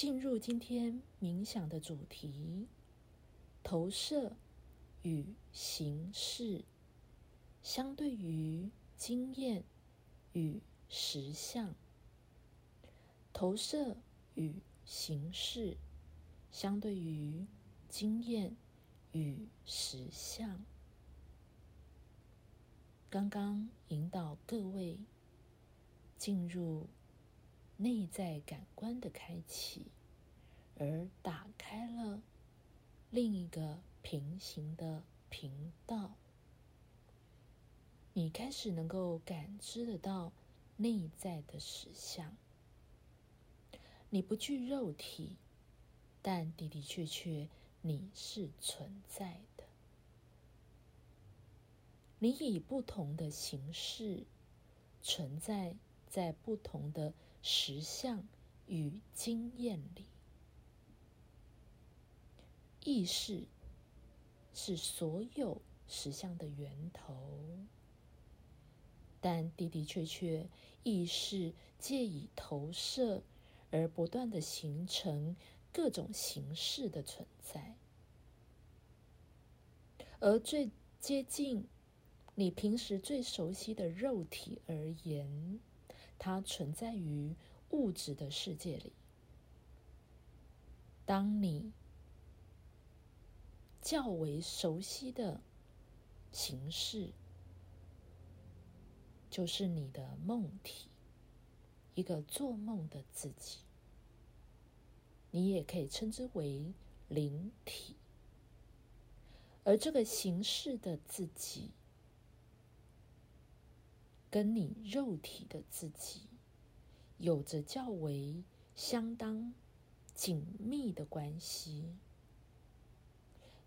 进入今天冥想的主题：投射与形式，相对于经验与实相。投射与形式，相对于经验与实相。刚刚引导各位进入。内在感官的开启，而打开了另一个平行的频道。你开始能够感知得到内在的实相。你不具肉体，但的的确确你是存在的。你以不同的形式存在。在不同的实相与经验里，意识是所有实相的源头。但的的确确，意识借以投射而不断的形成各种形式的存在，而最接近你平时最熟悉的肉体而言。它存在于物质的世界里。当你较为熟悉的形式，就是你的梦体，一个做梦的自己。你也可以称之为灵体，而这个形式的自己。跟你肉体的自己有着较为相当紧密的关系，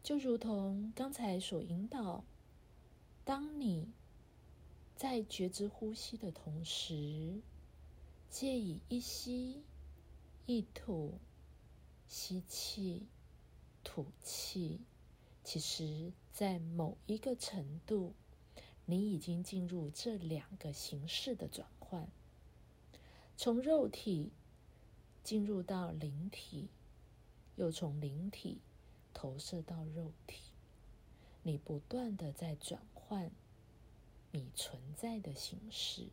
就如同刚才所引导，当你在觉知呼吸的同时，借以一吸一吐，吸气吐气，其实，在某一个程度。你已经进入这两个形式的转换，从肉体进入到灵体，又从灵体投射到肉体。你不断的在转换你存在的形式，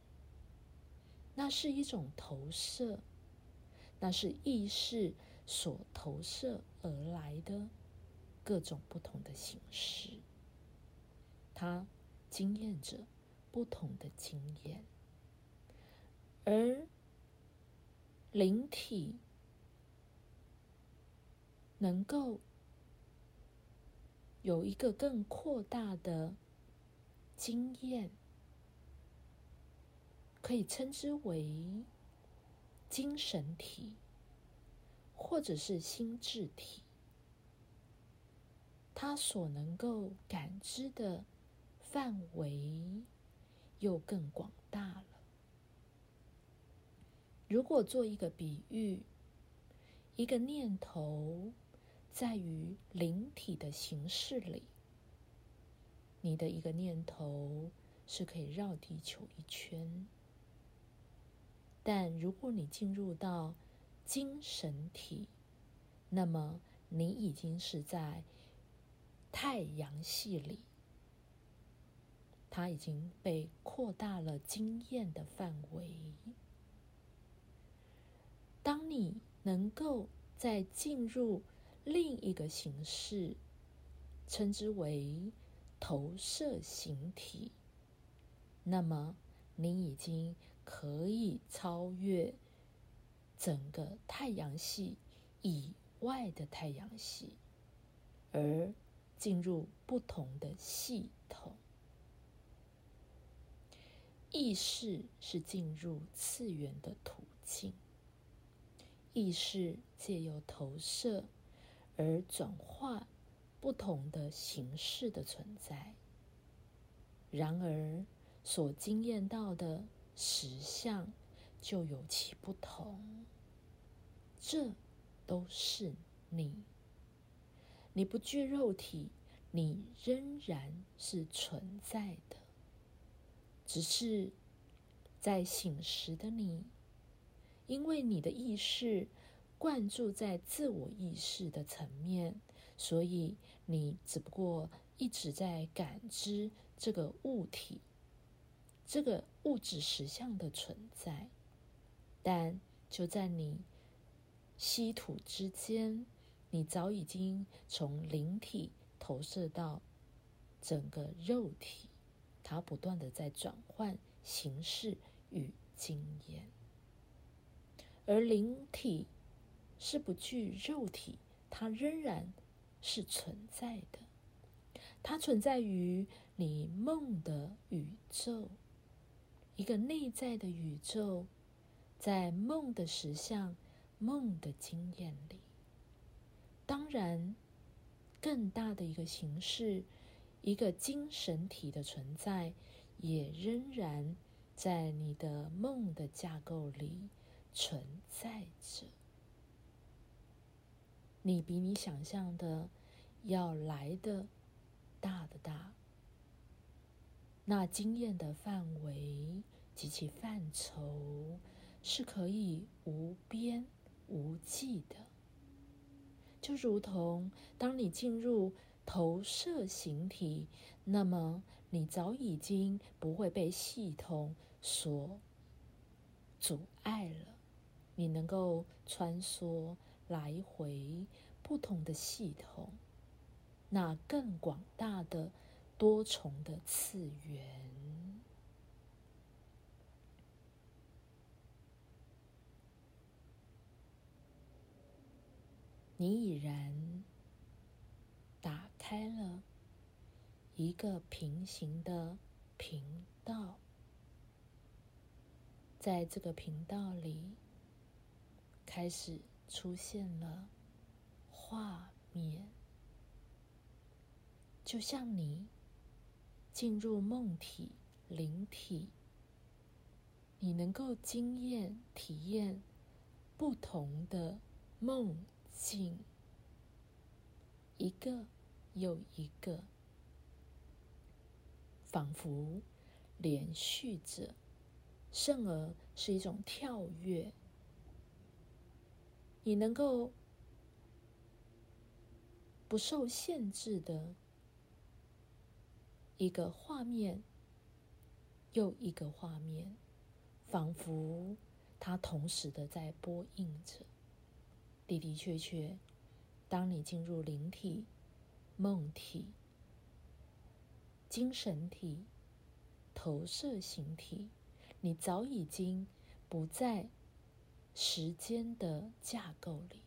那是一种投射，那是意识所投射而来的各种不同的形式，它。经验者不同的经验，而灵体能够有一个更扩大的经验，可以称之为精神体，或者是心智体，它所能够感知的。范围又更广大了。如果做一个比喻，一个念头在于灵体的形式里，你的一个念头是可以绕地球一圈；但如果你进入到精神体，那么你已经是在太阳系里。它已经被扩大了经验的范围。当你能够再进入另一个形式，称之为投射形体，那么你已经可以超越整个太阳系以外的太阳系，而进入不同的系统。意识是进入次元的途径，意识借由投射而转化不同的形式的存在。然而，所经验到的实相就有其不同。这都是你，你不具肉体，你仍然是存在的。只是在醒时的你，因为你的意识灌注在自我意识的层面，所以你只不过一直在感知这个物体、这个物质实相的存在。但就在你稀土之间，你早已经从灵体投射到整个肉体，它不断的在转换形式与经验，而灵体是不具肉体，它仍然是存在的，它存在于你梦的宇宙，一个内在的宇宙。在梦的实相、梦的经验里，当然，更大的一个形式，一个精神体的存在，也仍然在你的梦的架构里存在着。你比你想象的要来的大的大，那经验的范围及其范畴。是可以无边无际的，就如同当你进入投射形体，那么你早已经不会被系统所阻碍了。你能够穿梭来回不同的系统，那更广大的多重的次元。你已然开了一个平行的频道，在这个频道里开始出现了画面，就像你进入梦体、灵体，你能够经验、体验不同的梦。境一个又一个，仿佛连续着，甚而是一种跳跃。你能够不受限制的一个画面，又一个画面，仿佛它同时的在播映着。的的确确，当你进入灵体、梦体、精神体、投射形体，你早已经不在时间的架构里，